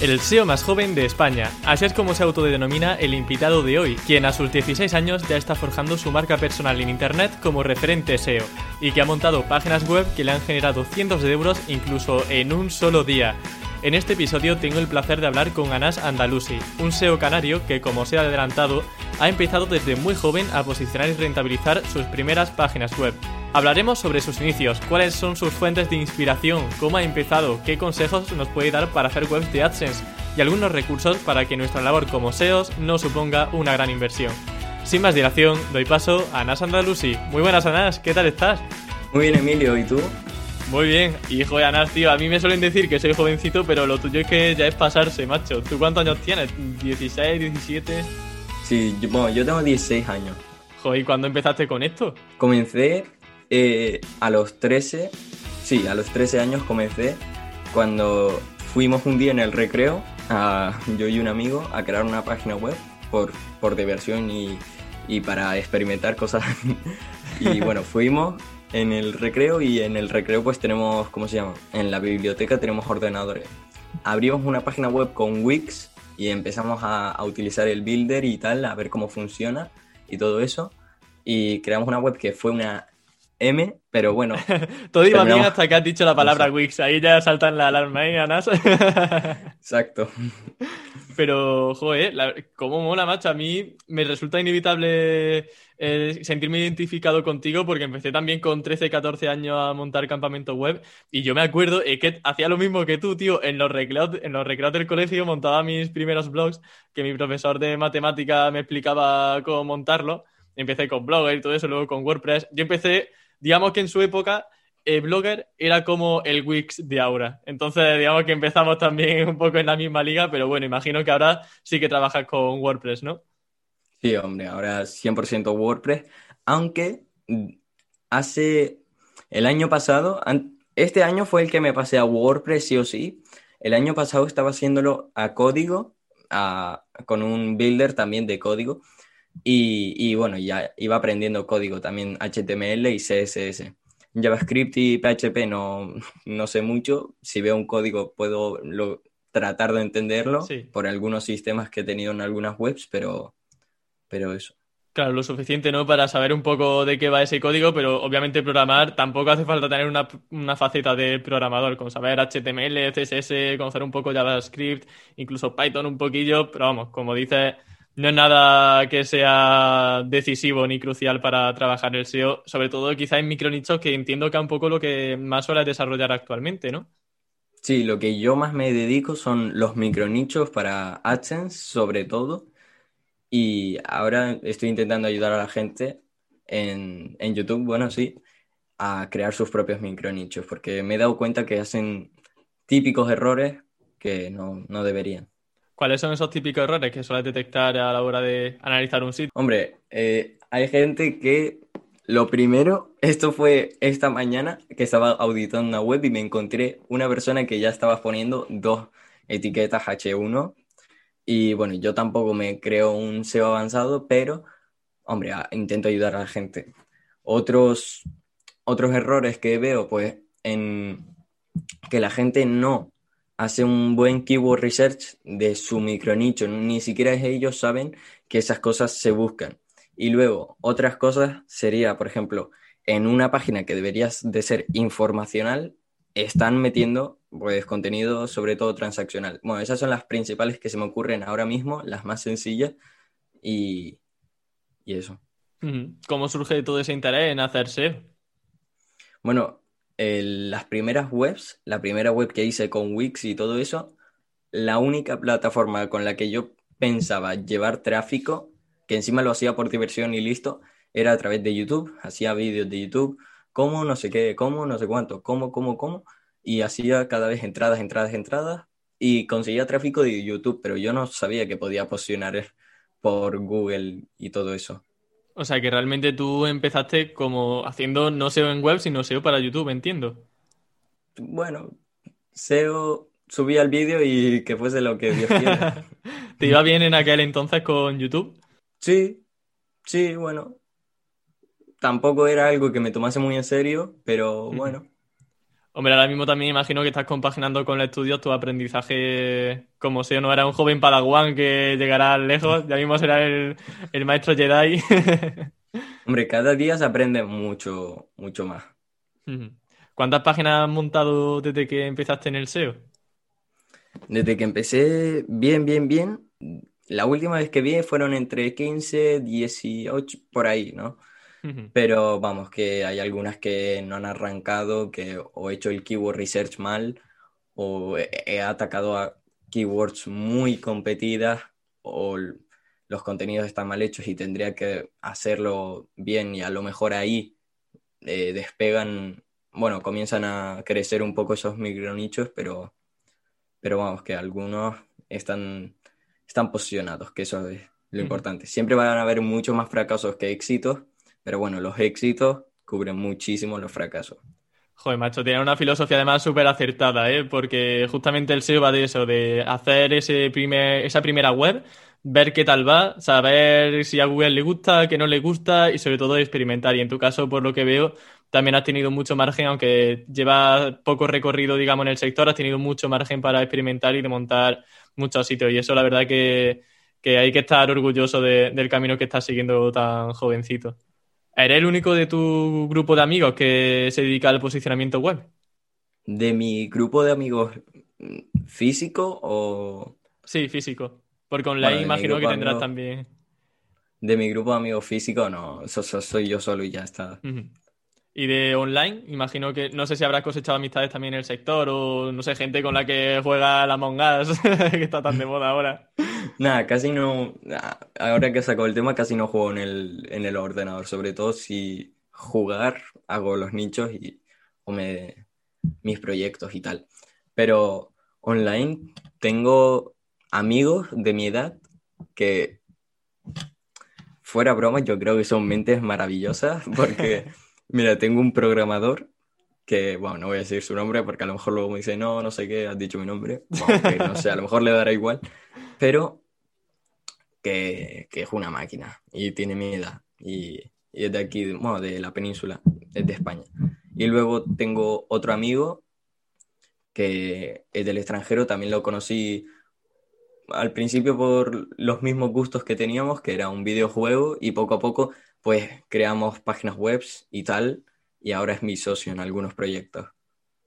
El SEO más joven de España. Así es como se autodenomina el invitado de hoy, quien a sus 16 años ya está forjando su marca personal en Internet como referente SEO y que ha montado páginas web que le han generado cientos de euros incluso en un solo día. En este episodio tengo el placer de hablar con Anas Andalusi, un SEO canario que, como se ha adelantado, ha empezado desde muy joven a posicionar y rentabilizar sus primeras páginas web. Hablaremos sobre sus inicios, cuáles son sus fuentes de inspiración, cómo ha empezado, qué consejos nos puede dar para hacer webs de AdSense y algunos recursos para que nuestra labor como SEOs no suponga una gran inversión. Sin más dilación, doy paso a Anas Andalusi. Muy buenas Anas, ¿qué tal estás? Muy bien Emilio, ¿y tú? Muy bien, hijo de Anas, tío, a mí me suelen decir que soy jovencito, pero lo tuyo es que ya es pasarse, macho. ¿Tú cuántos años tienes? ¿16, 17? Sí, yo, bueno, yo tengo 16 años. Joder, ¿y cuándo empezaste con esto? Comencé eh, a los 13, sí, a los 13 años comencé cuando fuimos un día en el recreo, yo y un amigo, a crear una página web por, por diversión y, y para experimentar cosas. y bueno, fuimos en el recreo y en el recreo pues tenemos, ¿cómo se llama? En la biblioteca tenemos ordenadores. Abrimos una página web con Wix y empezamos a, a utilizar el builder y tal, a ver cómo funciona y todo eso. Y creamos una web que fue una M, pero bueno. Todo iba bien hasta que has dicho la palabra Wix. Ahí ya saltan la alarma, ¿eh, Anas? Exacto. Pero, joder, cómo mola, macho. A mí me resulta inevitable eh, sentirme identificado contigo porque empecé también con 13, 14 años a montar campamento web y yo me acuerdo eh, que hacía lo mismo que tú, tío. En los, recreos, en los recreos del colegio montaba mis primeros blogs que mi profesor de matemática me explicaba cómo montarlo. Empecé con Blogger y todo eso, luego con WordPress. Yo empecé digamos que en su época Blogger era como el Wix de ahora. Entonces, digamos que empezamos también un poco en la misma liga, pero bueno, imagino que ahora sí que trabajas con WordPress, ¿no? Sí, hombre, ahora 100% WordPress, aunque hace el año pasado, este año fue el que me pasé a WordPress sí o sí. El año pasado estaba haciéndolo a código, con un builder también de código. Y, bueno, ya iba aprendiendo código también HTML y CSS. JavaScript y PHP no, no sé mucho. Si veo un código puedo tratar de entenderlo por algunos sistemas que he tenido en algunas webs, pero, pero eso. Claro, lo suficiente, ¿no? Para saber un poco de qué va ese código, pero obviamente programar tampoco hace falta tener una, una faceta de programador, como saber HTML, CSS, conocer un poco JavaScript, incluso Python un poquillo, pero vamos, como dices, no es nada que sea decisivo ni crucial para trabajar el SEO, sobre todo quizá en micronichos que entiendo que es un poco lo que más suele desarrollar actualmente, ¿no? Sí, lo que yo más me dedico son los micronichos para AdSense, sobre todo. Y ahora estoy intentando ayudar a la gente en, en YouTube, bueno, sí, a crear sus propios micronichos, porque me he dado cuenta que hacen típicos errores que no, no deberían. ¿Cuáles son esos típicos errores que sueles detectar a la hora de analizar un sitio? Hombre, eh, hay gente que lo primero, esto fue esta mañana que estaba auditando una web y me encontré una persona que ya estaba poniendo dos etiquetas H1 y bueno, yo tampoco me creo un SEO avanzado, pero hombre, intento ayudar a la gente. Otros, otros errores que veo, pues, en que la gente no hace un buen keyword research de su micronicho, ni siquiera ellos saben que esas cosas se buscan. Y luego, otras cosas sería, por ejemplo, en una página que deberías de ser informacional, están metiendo pues contenido sobre todo transaccional. Bueno, esas son las principales que se me ocurren ahora mismo, las más sencillas y, y eso. ¿Cómo surge todo ese interés en hacerse? Bueno, las primeras webs, la primera web que hice con Wix y todo eso, la única plataforma con la que yo pensaba llevar tráfico, que encima lo hacía por diversión y listo, era a través de YouTube. Hacía vídeos de YouTube, cómo, no sé qué, cómo, no sé cuánto, cómo, cómo, cómo, y hacía cada vez entradas, entradas, entradas, y conseguía tráfico de YouTube, pero yo no sabía que podía posicionar por Google y todo eso. O sea que realmente tú empezaste como haciendo no SEO en web, sino SEO para YouTube, entiendo. Bueno, SEO, subí al vídeo y que fuese lo que Dios quiera. ¿Te iba bien en aquel entonces con YouTube? Sí, sí, bueno. Tampoco era algo que me tomase muy en serio, pero bueno. Hombre, ahora mismo también imagino que estás compaginando con el estudio tu aprendizaje como si no era un joven padawan que llegará lejos, ya mismo será el, maestro Jedi. Hombre, cada día se aprende mucho, mucho más. ¿Cuántas páginas has montado desde que empezaste en el SEO? Desde que empecé bien, bien, bien, la última vez que vi fueron entre 15, 18, por ahí, ¿no? Pero vamos, que hay algunas que no han arrancado, que o he hecho el keyword research mal, o he atacado a keywords muy competidas, o los contenidos están mal hechos y tendría que hacerlo bien y a lo mejor ahí eh, despegan, bueno, comienzan a crecer un poco esos micronichos, pero, pero vamos, que algunos están, están posicionados, que eso es lo importante. Siempre van a haber muchos más fracasos que éxitos, pero bueno, los éxitos cubren muchísimo los fracasos. Joder, macho, tiene una filosofía además súper acertada, ¿eh? Porque justamente el SEO va de eso, de hacer ese primer, esa primera web, ver qué tal va, saber si a Google le gusta, qué no le gusta y sobre todo experimentar. Y en tu caso, por lo que veo, también has tenido mucho margen, aunque llevas poco recorrido, digamos, en el sector, has tenido mucho margen para experimentar y de montar muchos sitios. Y eso, la verdad, que, que hay que estar orgulloso del camino que estás siguiendo tan jovencito. ¿Eres el único de tu grupo de amigos que se dedica al posicionamiento web? ¿De mi grupo de amigos físico o...? Sí, físico. Porque online imagino que tendrás también... De mi grupo de amigos físico, no, soy yo solo y ya está. Y de online, imagino que no sé si habrás cosechado amistades también en el sector o no sé, gente con la que juega la Among Us, que está tan de moda ahora. Nada, casi no. Ahora que sacó el tema, casi no juego en el, en el ordenador. Sobre todo si jugar, hago los nichos y o me, mis proyectos y tal. Pero online tengo amigos de mi edad que, fuera broma, yo creo que son mentes maravillosas porque, mira, tengo un programador que, bueno, no voy a decir su nombre porque a lo mejor luego me dice, no, no sé qué, has dicho mi nombre. no sé, a lo mejor le dará igual. Pero que, es una máquina y tiene mi edad y, es de aquí, bueno, de la península, es de España. Y luego tengo otro amigo que es del extranjero, también lo conocí al principio por los mismos gustos que teníamos, que era un videojuego, y poco a poco pues creamos páginas web y tal, y ahora es mi socio en algunos proyectos.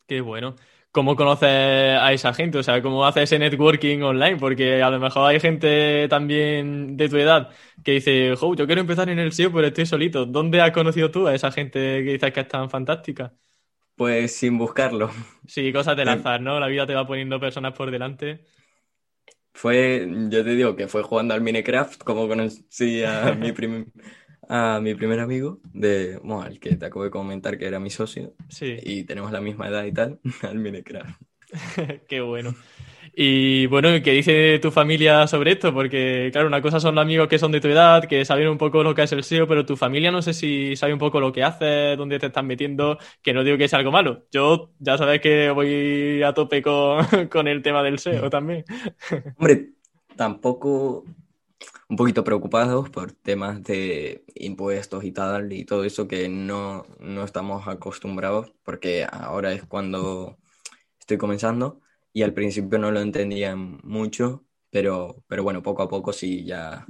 Qué bueno. ¿Cómo conoces a esa gente? O sea, ¿cómo haces ese networking online? Porque a lo mejor hay gente también de tu edad que dice, jo, yo quiero empezar en el SEO, pero estoy solito. ¿Dónde has conocido tú a esa gente que dices que es tan fantástica? Pues sin buscarlo. Sí, cosas de lanzar, ¿no? La vida te va poniendo personas por delante. Fue, yo te digo que fue jugando al Minecraft como conocí a mi primer a mi primer amigo, de, bueno, el que te acabo de comentar que era mi socio, sí. y tenemos la misma edad y tal, al Minecraft. Qué bueno. Y bueno, ¿qué dice tu familia sobre esto? Porque, claro, una cosa son los amigos que son de tu edad, que saben un poco lo que es el SEO, pero tu familia no sé si sabe un poco lo que hace, dónde te están metiendo, que no digo que sea algo malo. Yo ya sabes que voy a tope con, con el tema del SEO también. Hombre, tampoco un poquito preocupados por temas de impuestos y tal y todo eso que no, no estamos acostumbrados porque ahora es cuando estoy comenzando y al principio no lo entendían mucho, pero, pero bueno, poco a poco sí ya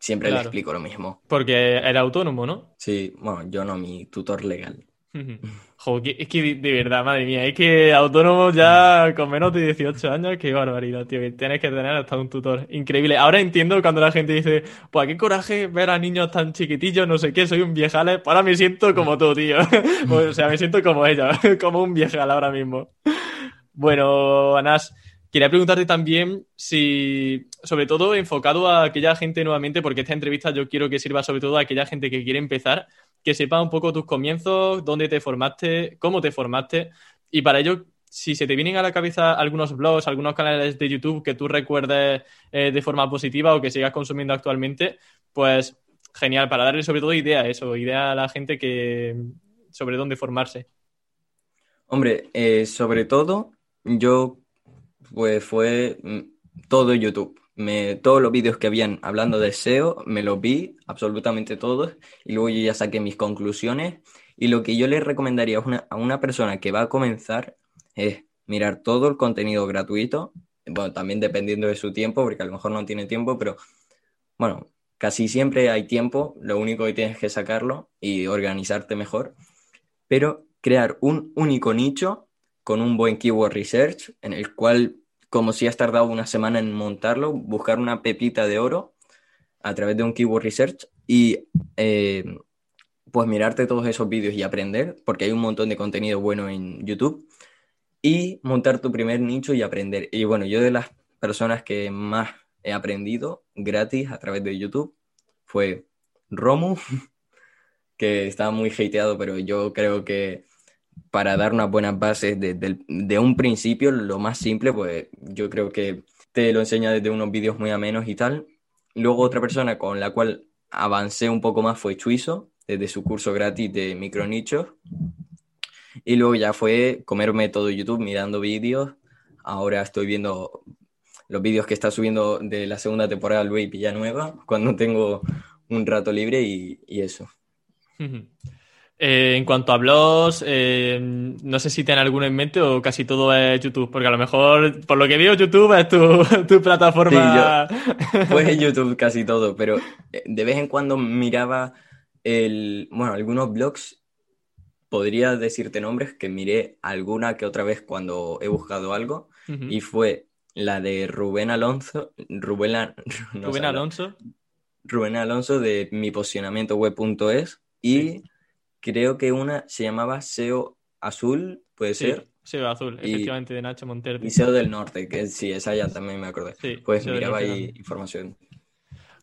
siempre le explico lo mismo. Porque era autónomo, ¿no? Sí, bueno, yo no, mi tutor legal. Es que de verdad, madre mía, es que autónomo ya con menos de 18 años, qué barbaridad, tío, que tienes que tener hasta un tutor. Increíble. Ahora entiendo cuando la gente dice, pues qué coraje ver a niños tan chiquitillos, no sé qué, soy un viejales. Ahora me siento como tú, tío. o sea, me siento como ella, como un viejal ahora mismo. Bueno, Anas, quería preguntarte también si, sobre todo enfocado a aquella gente nuevamente, porque esta entrevista yo quiero que sirva sobre todo a aquella gente que quiere empezar que sepa un poco tus comienzos, dónde te formaste, cómo te formaste. Y para ello, si se te vienen a la cabeza algunos blogs, algunos canales de YouTube que tú recuerdes eh, de forma positiva o que sigas consumiendo actualmente, pues genial, para darle sobre todo idea a eso, idea a la gente que sobre dónde formarse. Hombre, eh, sobre todo, yo pues fue mm, todo YouTube. Me, todos los vídeos que habían hablando de SEO, me los vi, absolutamente todos, y luego yo ya saqué mis conclusiones. Y lo que yo le recomendaría a una, persona que va a comenzar es mirar todo el contenido gratuito, bueno, también dependiendo de su tiempo, porque a lo mejor no tiene tiempo, pero bueno, casi siempre hay tiempo, lo único que tienes que sacarlo y organizarte mejor, pero crear un único nicho con un buen keyword research en el cual como si has tardado una semana en montarlo, buscar una pepita de oro a través de un keyword research y eh, pues mirarte todos esos vídeos y aprender, porque hay un montón de contenido bueno en YouTube, y montar tu primer nicho y aprender. Y bueno, yo de las personas que más he aprendido gratis a través de YouTube fue Romu, que estaba muy hateado, pero yo creo que para dar unas buenas bases de, un principio, lo más simple, pues yo creo que te lo enseña desde unos vídeos muy amenos y tal. Luego otra persona con la cual avancé un poco más fue Chuizo, desde su curso gratis de micronichos. Y luego ya fue comerme todo YouTube mirando vídeos. Ahora estoy viendo los vídeos que está subiendo de la segunda temporada Luis Villanueva cuando tengo un rato libre y, y eso. Eh, en cuanto a blogs, eh, no sé si tienen alguno en mente o casi todo es YouTube, porque a lo mejor, por lo que veo, YouTube es tu, plataforma. pues YouTube casi todo, pero eh, de vez en cuando miraba el, bueno, algunos blogs, podría decirte nombres que miré alguna que otra vez cuando he buscado algo, y fue la de Rubén Alonso, Rubén, Rubén Alonso. Rubén Alonso de miposicionamientoweb.es y creo que una se llamaba SEO Azul, puede ser. SEO Azul, efectivamente, de Nacho Montero. Y SEO del Norte, que sí, esa ya también me acordé. pues miraba ahí información.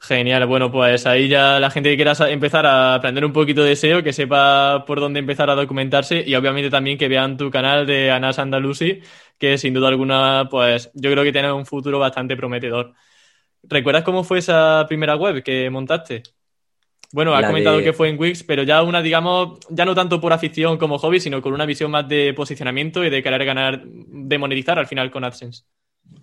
Genial, bueno, pues ahí ya la gente que quiera empezar a aprender un poquito de SEO, que sepa por dónde empezar a documentarse y obviamente también que vean tu canal de Anas Andalusi, que sin duda alguna, pues yo creo que tiene un futuro bastante prometedor. ¿Recuerdas cómo fue esa primera web que montaste? Bueno, has comentado que fue en Wix, pero ya una, digamos, ya no tanto por afición como hobby, sino con una visión más de posicionamiento y de querer ganar, de monetizar al final con AdSense.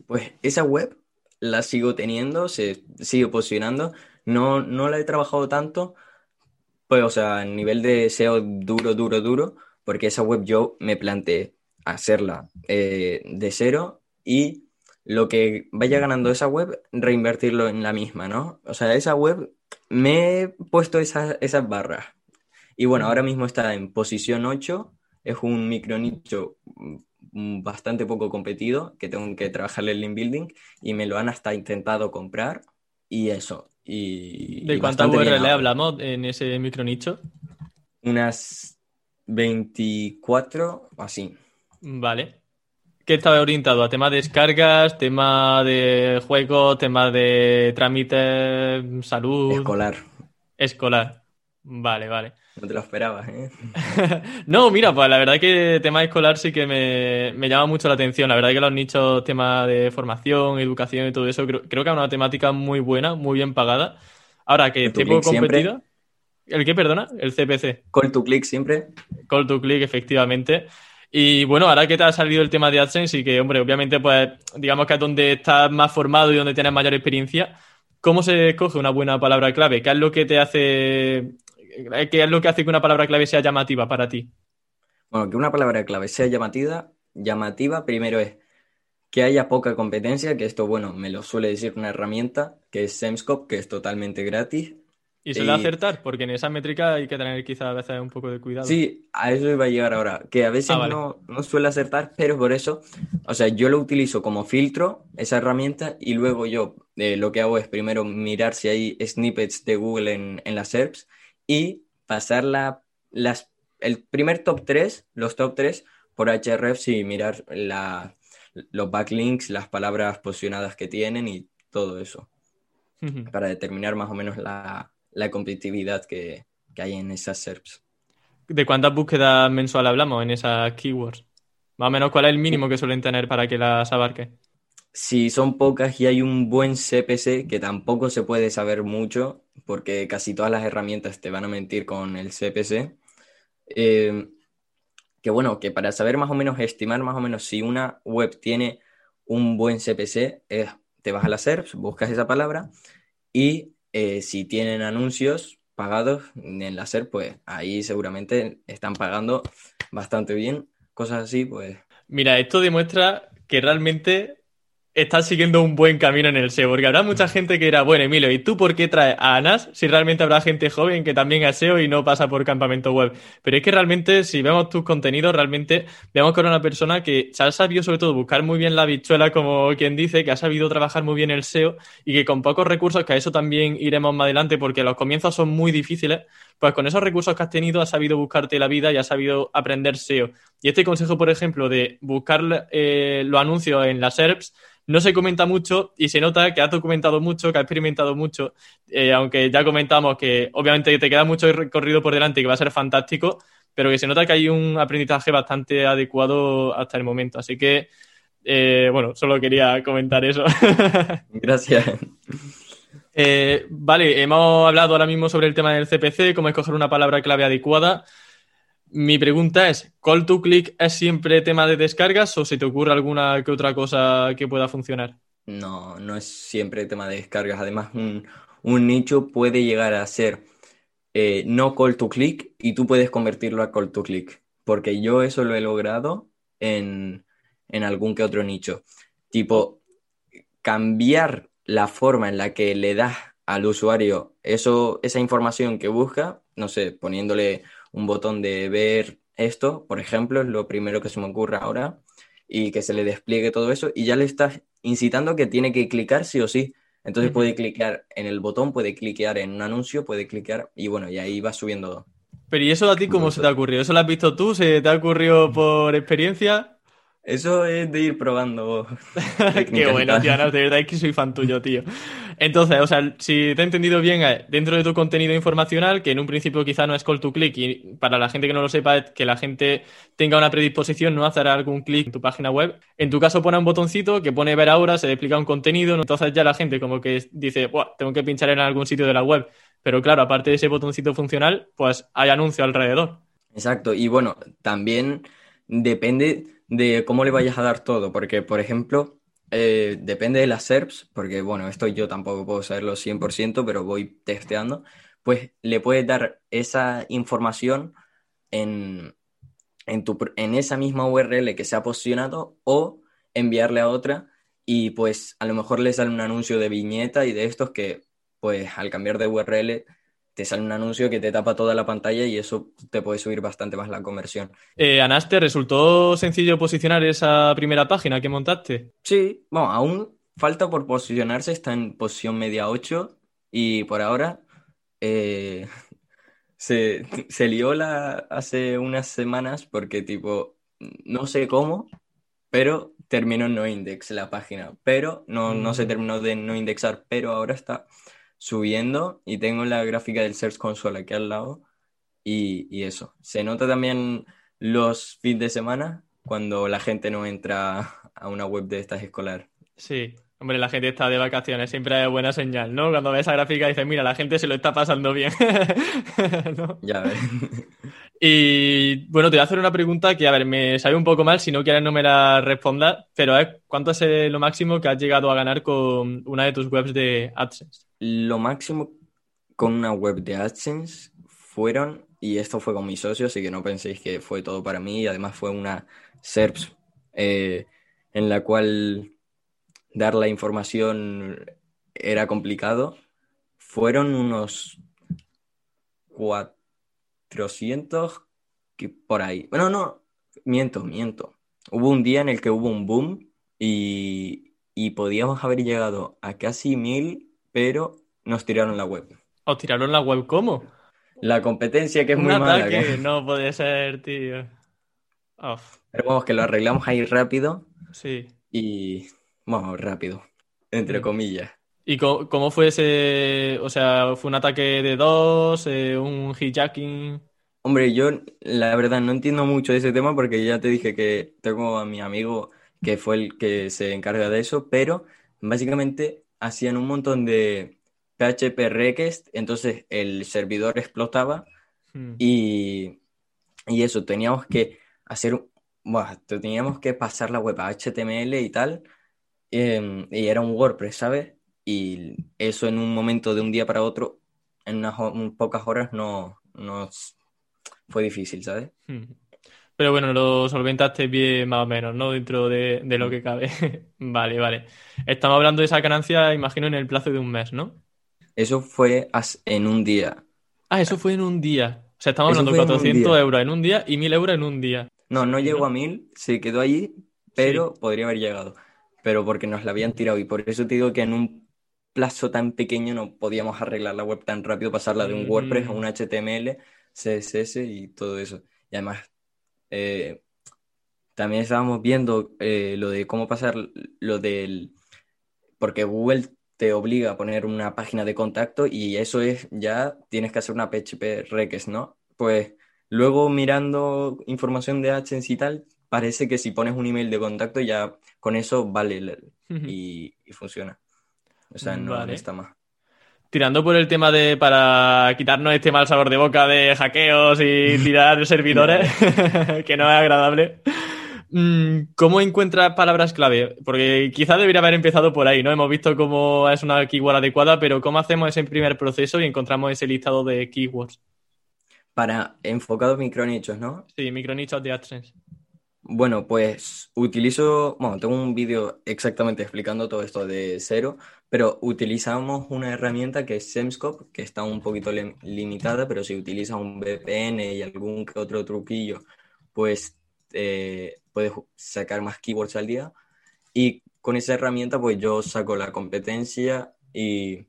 Pues esa web la sigo teniendo, se sigue posicionando. No, no la he trabajado tanto, pues, o sea, a nivel de SEO duro, duro, duro, porque esa web yo me planteé hacerla eh, de cero y lo que vaya ganando esa web, reinvertirlo en la misma, ¿no? O sea, esa web me he puesto esas barras. Y bueno, ahora mismo está en posición 8. Es un micro nicho mm, bastante poco competido, que tengo que trabajarle el link building y me lo han hasta intentado comprar y eso. Y, ¿De cuántas URL hablamos en ese micro nicho? Unas 24 o así. Vale. ¿Qué estaba orientado? ¿A tema de descargas, tema de juegos, tema de trámites, salud? Escolar. Escolar. Vale, vale. No te lo esperabas, ¿eh? no, mira, pues la verdad que tema escolar sí que me, llama mucho la atención. La verdad que los nichos, tema de formación, educación y todo eso, creo, que es una temática muy buena, muy bien pagada. Ahora que tipo competida. ¿El qué, perdona? El CPC. Call to click siempre. Call to click, efectivamente. Y bueno, ahora que te ha salido el tema de AdSense y que, hombre, obviamente, pues digamos que es donde estás más formado y donde tienes mayor experiencia, ¿cómo se escoge una buena palabra clave? ¿Qué es lo que te hace, qué es lo que hace que una palabra clave sea llamativa para ti? Bueno, que una palabra clave sea llamativa, llamativa primero es que haya poca competencia, que esto, bueno, me lo suele decir una herramienta que es Semscope, que es totalmente gratis y suele acertar, porque en esa métrica hay que tener quizá a veces un poco de cuidado. Sí, a eso iba a llegar ahora, que a veces ah, no, no, suele acertar, pero por eso, o sea, yo lo utilizo como filtro, esa herramienta, y luego yo eh, lo que hago es primero mirar si hay snippets de Google en, en las SERPs y pasar la, las, el primer top 3, los top 3 por Hrefs y mirar la, los backlinks, las palabras posicionadas que tienen y todo eso, para determinar más o menos la la competitividad que, hay en esas SERPs. ¿De cuántas búsquedas mensuales hablamos en esas keywords? Más o menos, ¿cuál es el mínimo que suelen tener para que las abarque? Si son pocas y hay un buen CPC, que tampoco se puede saber mucho, porque casi todas las herramientas te van a mentir con el CPC. Eh, que bueno, que para saber más o menos, estimar más o menos si una web tiene un buen CPC, te vas a la SERP, buscas esa palabra y eh, si tienen anuncios pagados en la SERP, pues ahí seguramente están pagando bastante bien. Cosas así, pues. Mira, esto demuestra que realmente estás siguiendo un buen camino en el SEO, porque habrá mucha gente que era, bueno, Emilio, ¿y tú por qué traes a Anas si realmente habrá gente joven que también es SEO y no pasa por campamento web? Pero es que realmente, si vemos tus contenidos, realmente vemos que era una persona que se ha sabido sobre todo buscar muy bien la bichuela, como quien dice, que ha sabido trabajar muy bien el SEO y que con pocos recursos, que a eso también iremos más adelante porque los comienzos son muy difíciles, pues con esos recursos que has tenido has sabido buscarte la vida y has sabido aprender SEO. Y este consejo, por ejemplo, de buscar eh, los anuncios en las SERPs, no se comenta mucho y se nota que has documentado mucho, que has experimentado mucho, eh, aunque ya comentamos que obviamente te queda mucho recorrido por delante y que va a ser fantástico, pero que se nota que hay un aprendizaje bastante adecuado hasta el momento. Así que, eh, bueno, solo quería comentar eso. Gracias. Eh, vale, hemos hablado ahora mismo sobre el tema del CPC, cómo escoger una palabra clave adecuada. Mi pregunta es, ¿call to click es siempre tema de descargas o se te ocurre alguna que otra cosa que pueda funcionar? No, no es siempre tema de descargas. Además, un, nicho puede llegar a ser eh, no call to click y tú puedes convertirlo a call to click. Porque yo eso lo he logrado en, en algún que otro nicho. Tipo, cambiar la forma en la que le das al usuario eso, esa información que busca, no sé, poniéndole un botón de ver esto, por ejemplo, es lo primero que se me ocurre ahora, y que se le despliegue todo eso, y ya le estás incitando que tiene que clicar sí o sí. Entonces puede clicar en el botón, puede clicar en un anuncio, puede clicar, y bueno, y ahí va subiendo. Pero ¿y eso a ti cómo se te ha ocurrido? ¿Eso lo has visto tú? ¿Se te ha ocurrido por experiencia? Eso es de ir probando. Qué bueno, tío, de verdad es que soy fan tuyo, tío. Entonces, o sea, si te he entendido bien, eh, dentro de tu contenido informacional, que en un principio quizá no es call to click, y para la gente que no lo sepa, que la gente tenga una predisposición no hacer algún clic en tu página web. En tu caso, pone un botoncito que pone ver ahora, se explica un contenido, entonces ya la gente como que dice, tengo que pinchar en algún sitio de la web. Pero claro, aparte de ese botoncito funcional, pues hay anuncio alrededor. Exacto, y bueno, también depende de cómo le vayas a dar todo, porque, por ejemplo, eh, depende de las SERPs, porque, bueno, esto yo tampoco puedo saberlo 100%, pero voy testeando, pues le puedes dar esa información en, en, en esa misma URL que se ha posicionado o enviarle a otra y pues a lo mejor le sale un anuncio de viñeta y de estos que pues al cambiar de URL te sale un anuncio que te tapa toda la pantalla y eso te puede subir bastante más la conversión. Eh, Anas, ¿te resultó sencillo posicionar esa primera página que montaste? Sí, bueno, aún falta por posicionarse, está en posición media 8 y por ahora eh, se, se lió la, hace unas semanas porque tipo, no sé cómo, pero terminó en no index la página, pero no, no se mm. terminó de no indexar, pero ahora está subiendo y tengo la gráfica del Search Console aquí al lado y, eso. Se nota también los fines de semana cuando la gente no entra a una web de estas escolar. Sí, hombre, la gente está de vacaciones, siempre es buena señal, ¿no? Cuando ves esa gráfica dices, mira, la gente se lo está pasando bien. Ya ves. Y bueno, te voy a hacer una pregunta que, a ver, me sale un poco mal, si no quieres no me la respondas, pero es, ¿cuánto es lo máximo que has llegado a ganar con una de tus webs de AdSense? Lo máximo con una web de AdSense fueron, y esto fue con mi socio, así que no penséis que fue todo para mí, y además fue una SERPs eh, en la cual dar la información era complicado, fueron unos 400 que por ahí. Bueno, no, miento, miento. Hubo un día en el que hubo un boom y, y podíamos haber llegado a casi mil pero nos tiraron la web. ¿Os tiraron la web cómo? La competencia que es muy mala. No puede ser, tío. Pero vamos, que lo arreglamos ahí rápido. Sí. Y, vamos, rápido, entre comillas. ¿Y cómo, fue ese? O sea, ¿fue un ataque de dos? Eh, ¿Un hijacking? Hombre, yo la verdad no entiendo mucho de ese tema porque ya te dije que tengo a mi amigo que fue el que se encarga de eso, pero básicamente hacían un montón de, PHP request, entonces el servidor explotaba Hmm. y, y eso, teníamos que hacer, buah, teníamos que pasar la web a HTML y tal, em, y era un WordPress, ¿sabes? Y eso en un momento de un día para otro, en unas pocas horas, no, no fue difícil, ¿sabes? Hmm. Pero bueno, lo solventaste bien más o menos, ¿no? Dentro de, de lo que cabe. Vale, vale. Estamos hablando de esa ganancia, imagino, en el plazo de un mes, ¿no? Eso fue en un día. Ah, eso fue en un día. O sea, estamos Eso hablando de fue en un 400 día. euros en un día y 1000 euros en un día. No, no llegó a mil, se quedó allí, pero podría haber llegado. Pero porque nos la habían tirado y por eso te digo que en un plazo tan pequeño no podíamos arreglar la web tan rápido, pasarla de un WordPress a un HTML, CSS y todo eso. Y además, eh, también estábamos viendo eh, lo de cómo pasar lo del... Porque Google te obliga a poner una página de contacto y eso es ya tienes que hacer una PHP request, ¿no? Pues luego mirando información de AdSense y tal, parece que si pones un email de contacto ya con eso vale y funciona. O sea, no Vale. está más. Tirando por el tema de para quitarnos este mal sabor de boca de hackeos y tirar servidores, que no es agradable. Mm, ¿Cómo encuentras palabras clave? Porque quizás debería haber empezado por ahí, ¿no? Hemos visto cómo es una keyword adecuada, pero ¿cómo hacemos ese primer proceso y encontramos ese listado de keywords? Para enfocados micronichos, ¿no? Sí, micronichos de AdSense. Bueno, pues utilizo, bueno, tengo un vídeo exactamente explicando todo esto de cero, pero utilizamos una herramienta que es Semscope, que está un poquito lim- limitada, pero si utilizas un VPN y algún que otro truquillo, pues eh, puedes sacar más keywords al día. Y con esa herramienta, pues yo saco la competencia y,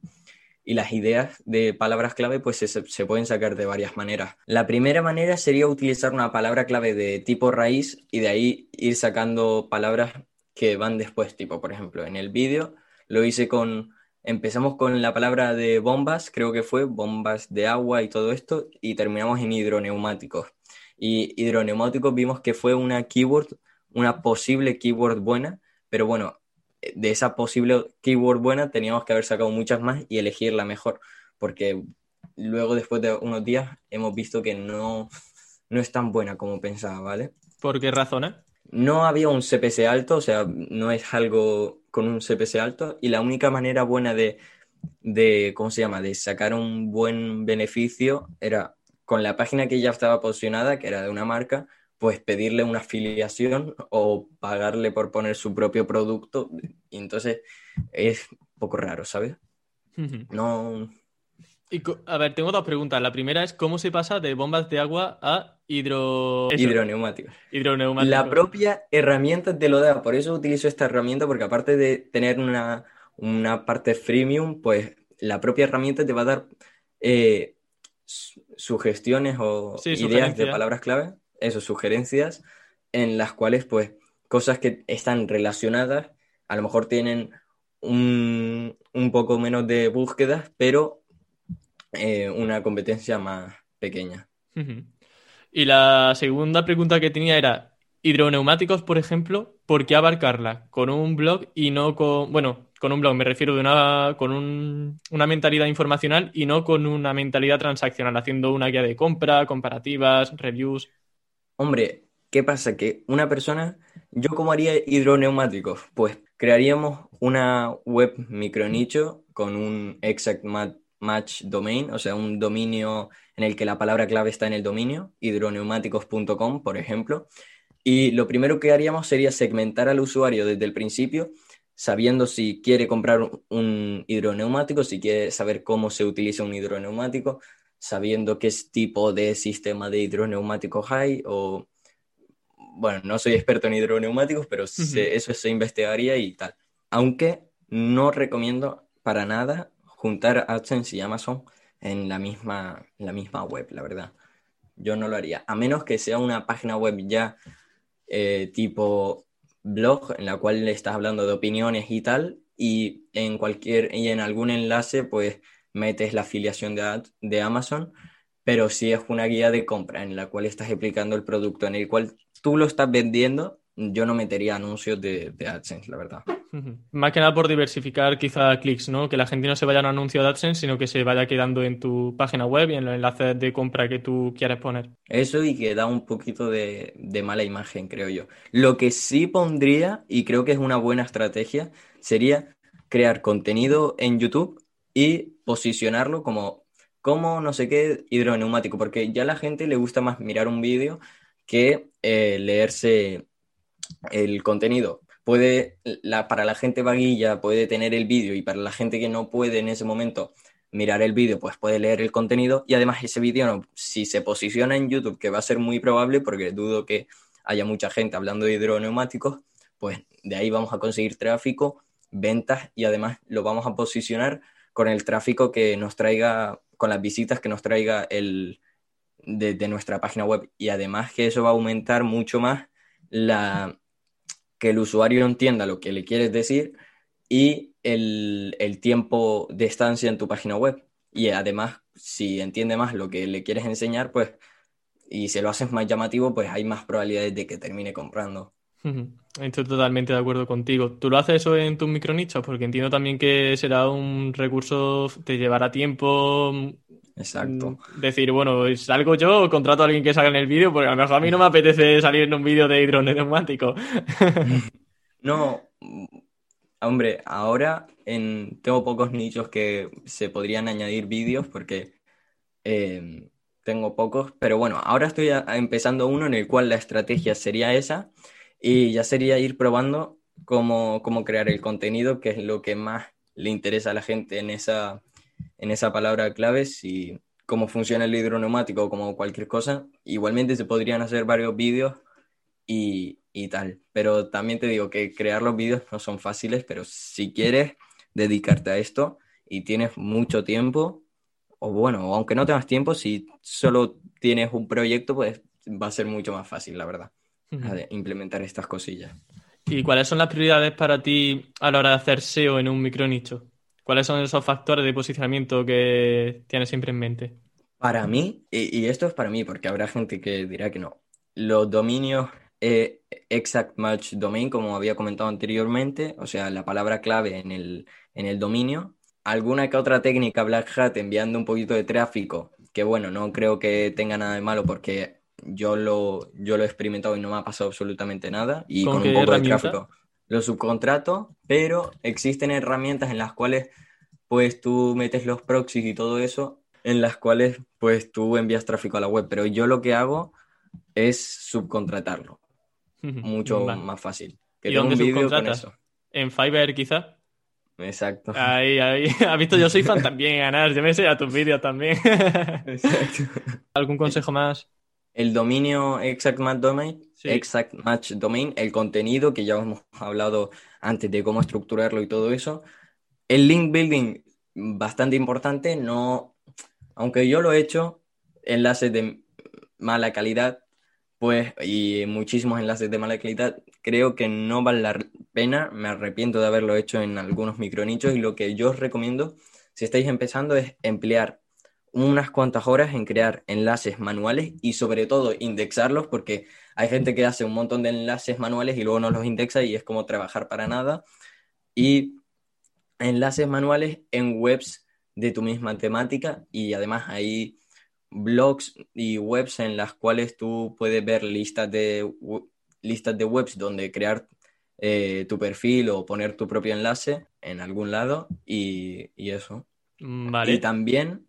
y las ideas de palabras clave, pues se, se pueden sacar de varias maneras. La primera manera sería utilizar una palabra clave de tipo raíz y de ahí ir sacando palabras que van después, tipo, por ejemplo, en el vídeo lo hice con, empezamos con la palabra de bombas, creo que fue, bombas de agua y todo esto, y terminamos en hidroneumáticos. Y hidroneumáticos vimos que fue una keyword, una posible keyword buena, pero bueno, de esa posible keyword buena teníamos que haber sacado muchas más y elegir la mejor, porque luego después de unos días hemos visto que no, no es tan buena como pensaba, ¿vale? ¿Por qué razones? No había un CPC alto, o sea, no es algo con un CPC alto y la única manera buena de, de, ¿cómo se llama?, de sacar un buen beneficio era con la página que ya estaba posicionada, que era de una marca, pues pedirle una afiliación o pagarle por poner su propio producto. Y entonces es un poco raro, ¿sabes? No. Y, a ver, tengo dos preguntas. La primera es cómo se pasa de bombas de agua a hidro... Hidroneumáticos. hidroneumáticos. La propia herramienta te lo da, por eso utilizo esta herramienta, porque aparte de tener una, una parte freemium, pues la propia herramienta te va a dar eh, sugestiones o Sí, ideas de palabras clave, eso, sugerencias, en las cuales, pues, cosas que están relacionadas, a lo mejor tienen un, un poco menos de búsquedas, pero eh, una competencia más pequeña. Y la segunda pregunta que tenía era, hidroneumáticos, por ejemplo, ¿por qué abarcarla con un blog y no con, bueno, con un blog me refiero de una, con un- una mentalidad informacional y no con una mentalidad transaccional, haciendo una guía de compra, comparativas, reviews? Hombre, ¿qué pasa? Que una persona, ¿yo cómo haría hidroneumáticos? Pues crearíamos una web micronicho con un exact ma- match domain, o sea, un dominio en el que la palabra clave está en el dominio, hidroneumáticos.com, por ejemplo. Y lo primero que haríamos sería segmentar al usuario desde el principio, sabiendo si quiere comprar un hidroneumático, si quiere saber cómo se utiliza un hidroneumático, sabiendo qué tipo de sistema de hidroneumáticos hay o... Bueno, no soy experto en hidroneumáticos, pero se- eso se investigaría y tal. Aunque no recomiendo para nada juntar AdSense y Amazon en la misma, en la misma web, la verdad. Yo no lo haría, a menos que sea una página web ya eh, tipo blog en la cual le estás hablando de opiniones y tal, y en cualquier y en algún enlace pues metes la afiliación de, ad- de Amazon, pero si es una guía de compra en la cual estás explicando el producto en el cual tú lo estás vendiendo, yo no metería anuncios de, de AdSense, la verdad. Más que nada por diversificar quizá clics, ¿no? Que la gente no se vaya a un anuncio de AdSense, sino que se vaya quedando en tu página web y en los enlaces de compra que tú quieres poner. Eso y que da un poquito de, de mala imagen, creo yo. Lo que sí pondría, y creo que es una buena estrategia, sería crear contenido en YouTube y posicionarlo como, como no sé qué hidroneumático, porque ya a la gente le gusta más mirar un vídeo que eh, leerse el contenido. Puede, la, para la gente vaguilla puede tener el vídeo y para la gente que no puede en ese momento mirar el vídeo, pues puede leer el contenido y además ese vídeo, no, si se posiciona en YouTube, que va a ser muy probable porque dudo que haya mucha gente hablando de hidroneumáticos, pues de ahí vamos a conseguir tráfico, ventas y además lo vamos a posicionar con el tráfico que nos traiga, con las visitas que nos traiga el, de, nuestra página web. Y además que eso va a aumentar mucho más la, que el usuario entienda lo que le quieres decir y el, el tiempo de estancia en tu página web. Y además, si entiende más lo que le quieres enseñar, pues, y se lo haces más llamativo, pues hay más probabilidades de que termine comprando. Estoy totalmente de acuerdo contigo. ¿Tú lo haces eso en tus micronichos? Porque entiendo también que será un recurso, te llevará tiempo. Exacto. Mm, decir, bueno, salgo yo o contrato a alguien que salga en el vídeo, porque a lo mejor a mí no me apetece salir en un vídeo de hidroneumático. no, hombre, ahora en, tengo pocos nichos que se podrían añadir vídeos porque eh, tengo pocos, pero bueno, ahora estoy empezando uno en el cual la estrategia sería esa y ya sería ir probando cómo, cómo crear el contenido, que es lo que más le interesa a la gente en esa, en esa palabra clave, si cómo funciona el hidroneumático o como cualquier cosa. Igualmente se podrían hacer varios vídeos y, y, tal. Pero también te digo que crear los vídeos no son fáciles, pero si quieres dedicarte a esto y tienes mucho tiempo, o bueno, aunque no tengas tiempo, si solo tienes un proyecto, pues va a ser mucho más fácil, la verdad de implementar estas cosillas. ¿Y cuáles son las prioridades para ti a la hora de hacer SEO en un micronicho? ¿Cuáles son esos factores de posicionamiento que tienes siempre en mente? Para mí, y, esto es para mí, porque habrá gente que dirá que no, los dominios eh, exact match domain, como había comentado anteriormente, o sea, la palabra clave en el, en el dominio, alguna que otra técnica Black Hat enviando un poquito de tráfico, que bueno, no creo que tenga nada de malo porque yo lo, yo lo he experimentado y no me ha pasado absolutamente nada. Y con, un poco de tráfico lo subcontrato, pero existen herramientas en las cuales pues tú metes los proxies y todo eso, en las cuales pues tú envías tráfico a la web. Pero yo lo que hago es subcontratarlo. Mucho más fácil. Que ¿Y dónde subcontratas? ¿En Fiverr quizá? Exacto. Ahí, ahí. ¿Has visto? Yo soy fan también, ganar. Yo me sé a tus vídeos también. Exacto. ¿Algún consejo más? El dominio Exact Match Domain, Exact Match Domain, el contenido que ya hemos hablado antes de cómo estructurarlo y todo eso. El link building, bastante importante, no, aunque yo lo he hecho, enlaces de mala calidad, pues, y muchísimos enlaces de mala calidad, creo que no vale la pena, me arrepiento de haberlo hecho en algunos micronichos y lo que yo os recomiendo, si estáis empezando, es emplear unas cuantas horas en crear enlaces manuales y sobre todo indexarlos porque hay gente que hace un montón de enlaces manuales y luego no los indexa y es como trabajar para nada. Y enlaces manuales en webs de tu misma temática y además hay blogs y webs en las cuales tú puedes ver listas de, listas de webs donde crear eh, tu perfil o poner tu propio enlace en algún lado y, y eso. Vale. Y también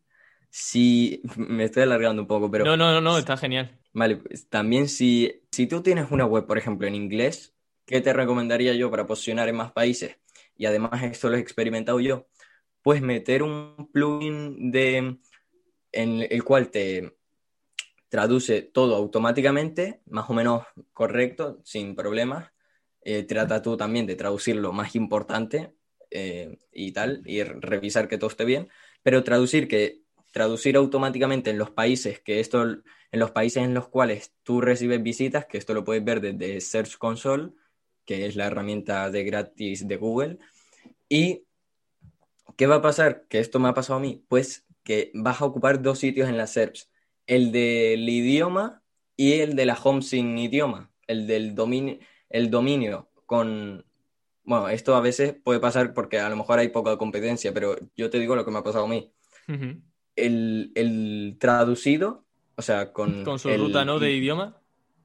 si me estoy alargando un poco, pero... No, no, no, no, está genial. Vale, pues también si, si tú tienes una web, por ejemplo, en inglés, ¿qué te recomendaría yo para posicionar en más países? Y además esto lo he experimentado yo, pues meter un plugin de, en el cual te traduce todo automáticamente, más o menos correcto, sin problemas. Eh, trata tú también de traducir lo más importante eh, y tal, y revisar que todo esté bien, pero traducir que traducir automáticamente en los países que esto, en los países en los cuales tú recibes visitas, que esto lo puedes ver desde Search Console, que es la herramienta de gratis de Google. ¿Y qué va a pasar? Que esto me ha pasado a mí, pues que vas a ocupar dos sitios en la Search, el del idioma y el de la home sin idioma, el del dominio, el dominio con... Bueno, esto a veces puede pasar porque a lo mejor hay poca competencia, pero yo te digo lo que me ha pasado a mí. El, el, traducido, o sea, con... Con su ruta, ¿no? De idioma.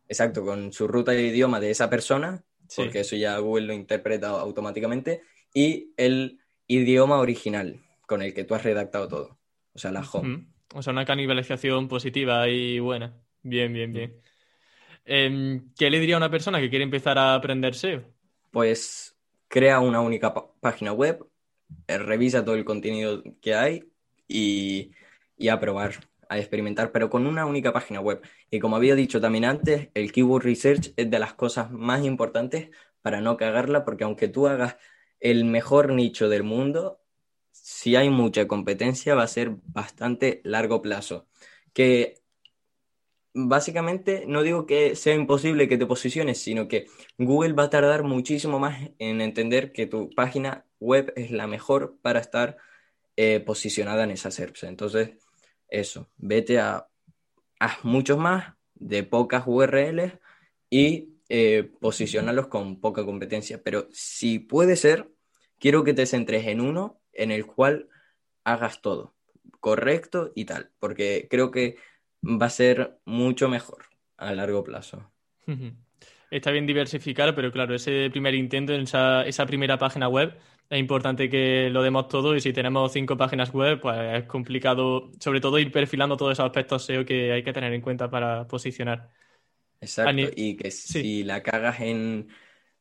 Exacto, con su ruta de idioma de esa persona, porque eso ya Google lo interpreta automáticamente, y el idioma original con el que tú has redactado todo, o sea, la home. O sea, una canibalización positiva y buena. Bien, bien, bien. Em, ¿Qué le diría a una persona que quiere empezar a aprender SEO? Pues crea una única página web, eh, revisa todo el contenido que hay y, y a probar, a experimentar, pero con una única página web. Y como había dicho también antes, el keyword research es de las cosas más importantes para no cagarla, porque aunque tú hagas el mejor nicho del mundo, si hay mucha competencia va a ser bastante largo plazo. Que básicamente no digo que sea imposible que te posiciones, sino que Google va a tardar muchísimo más en entender que tu página web es la mejor para estar eh, posicionada en esa SERPs. Entonces, eso, vete a, muchos más de pocas URLs y eh, posicionarlos con poca competencia. Pero si puede ser, quiero que te centres en uno en el cual hagas todo correcto y tal, porque creo que va a ser mucho mejor a largo plazo. Está bien diversificar, pero claro, ese primer intento en esa, esa, primera página web es importante que lo demos todo y si tenemos cinco páginas web, pues es complicado, sobre todo ir perfilando todos esos aspectos SEO que hay que tener en cuenta para posicionar. Exacto, y que si la cagas en,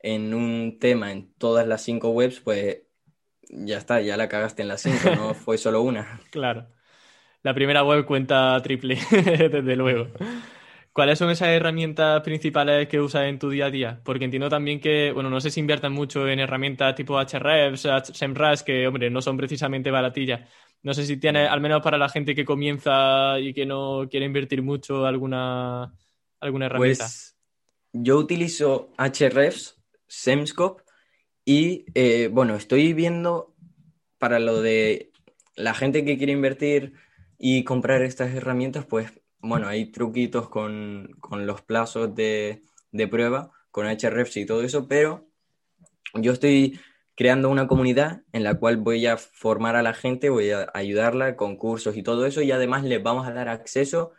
en un tema en todas las cinco webs, pues ya está, ya la cagaste en la cinco, no fue solo una. Claro. La primera web cuenta triple, desde luego. ¿Cuáles son esas herramientas principales que usas en tu día a día? Porque entiendo también que, bueno, no sé si inviertan mucho en herramientas tipo Hrefs, SEMrush, que, hombre, no son precisamente baratillas. No sé si tienes, al menos para la gente que comienza y que no quiere invertir mucho, alguna, alguna herramienta. Pues yo utilizo Hrefs, Semscope y eh, bueno, estoy viendo para lo de la gente que quiere invertir y comprar estas herramientas, pues bueno, hay truquitos con, los plazos de, prueba, con Hrefs y todo eso, pero yo estoy creando una comunidad en la cual voy a formar a la gente, voy a ayudarla con cursos y todo eso, y además les vamos a dar acceso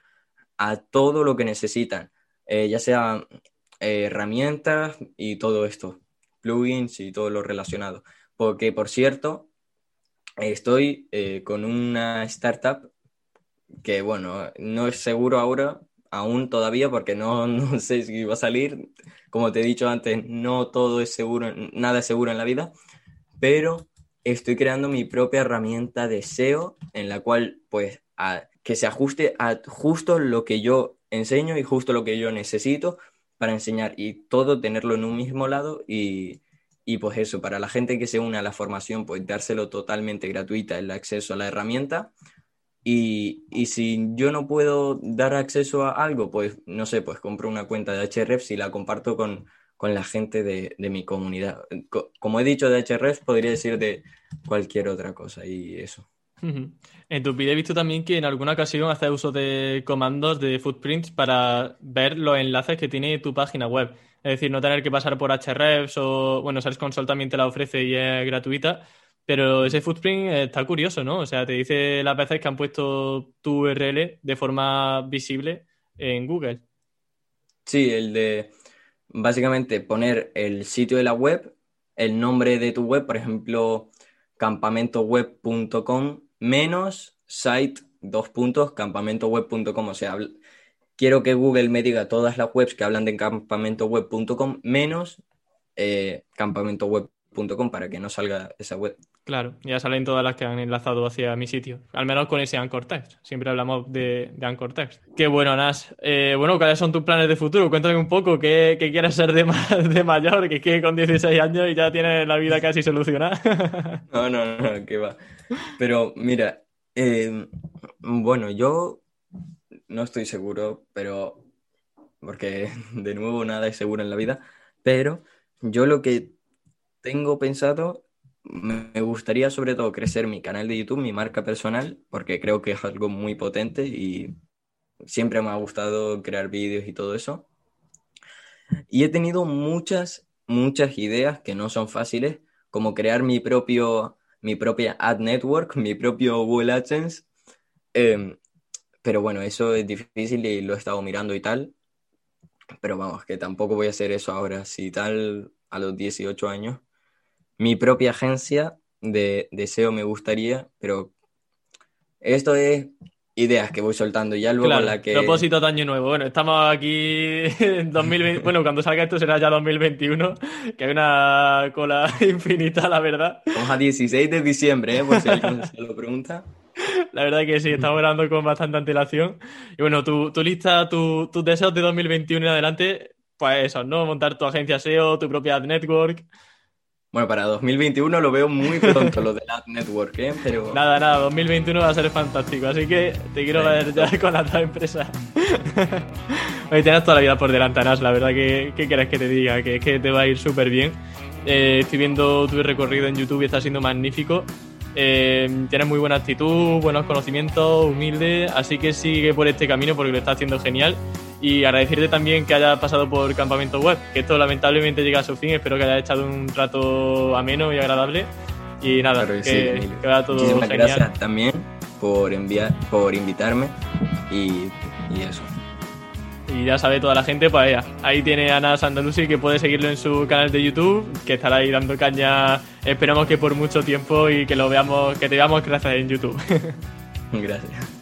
a todo lo que necesitan, eh, ya sea eh, herramientas y todo esto plugins y todo lo relacionado. Porque, por cierto, estoy eh, con una startup que, bueno, no es seguro ahora, aún todavía, porque no, no sé si va a salir. Como te he dicho antes, no todo es seguro, nada es seguro en la vida, pero estoy creando mi propia herramienta de SEO en la cual, pues, que se ajuste a justo lo que yo enseño y justo lo que yo necesito para enseñar y todo tenerlo en un mismo lado y, y pues eso, para la gente que se une a la formación, pues dárselo totalmente gratuita el acceso a la herramienta. Y, y, si yo no puedo dar acceso a algo, pues no sé, pues compro una cuenta de HREFs y la comparto con, con la gente de, de, mi comunidad. Como he dicho de HREFs, podría decir de cualquier otra cosa y eso. En tu vídeo he visto también que en alguna ocasión haces uso de comandos de footprints para ver los enlaces que tiene tu página web. Es decir, no tener que pasar por Hrefs o, bueno, Search Console también te la ofrece y es gratuita. Pero ese footprint está curioso, ¿no? O sea, te dice las veces que han puesto tu URL de forma visible en Google. Sí, el de básicamente poner el sitio de la web, el nombre de tu web, por ejemplo, campamentoweb.com menos site dos puntos campamentoweb.com. O sea, quiero que Google me diga todas las webs que hablan de campamentoweb.com menos eh, campamentoweb.com para que no salga esa web. Claro, ya salen todas las que han enlazado hacia mi sitio. Al menos con ese Anchor Text. Siempre hablamos de, de Anchor Text. Qué bueno, Nas. Eh, bueno, ¿cuáles son tus planes de futuro? Cuéntame un poco qué, quieres ser de, de mayor, que es que con 16 años y ya tienes la vida casi solucionada. no, no, no, que va. Pero mira, eh, bueno, yo no estoy seguro, pero porque de nuevo nada es seguro en la vida, pero yo lo que tengo pensado me gustaría sobre todo crecer mi canal de YouTube, mi marca personal, porque creo que es algo muy potente y siempre me ha gustado crear vídeos y todo eso. Y he tenido muchas, muchas ideas que no son fáciles, como crear mi propio, mi propia ad network, mi propio Google AdSense. Em, pero bueno, eso es difícil y lo he estado mirando y tal. Pero vamos, que tampoco voy a hacer eso ahora. Si tal, a los 18 años, mi propia agencia de, de SEO me gustaría, pero esto es ideas que voy soltando ya luego Claro, la que propósito de año nuevo. Bueno, estamos aquí en 2020. Bueno, cuando salga esto será ya 2021, que hay una cola infinita, la verdad. vamos a 16 de diciembre, ¿eh? por si alguien se lo pregunta. La verdad que sí, estamos grabando con bastante antelación. Y bueno, tu, tu lista, tu- tus deseos de 2021 en adelante, pues eso, ¿no? Montar tu agencia SEO, tu propia network. Bueno, para 2021 lo veo muy pronto lo del Ad Network, ¿eh? Pero Nada, nada, 2021 va a ser fantástico. Así que te quiero ver ya con las dos empresas. Oye, tienes toda la vida por delante, Anas. La verdad que, ¿qué quieres que te diga? Que es que te va a ir súper bien. Eh, estoy viendo tu recorrido en YouTube y está siendo magnífico. Eh, tienes muy buena actitud, buenos conocimientos, humilde. Así que sigue por este camino porque lo está haciendo genial. Y agradecerte también que hayas pasado por Campamento Web, que esto lamentablemente llega a su fin. Espero que hayas echado un rato ameno y agradable. Y nada, Claro que que, sí, que vaya todo muchísimas genial. gracias también por enviar, por invitarme y, y eso. Y ya sabe toda la gente, pues ya, ahí tiene a Anas Andalusi que puede seguirlo en su canal de YouTube, que estará ahí dando caña, esperamos que por mucho tiempo y que lo veamos, que te veamos crecer en YouTube. Gracias.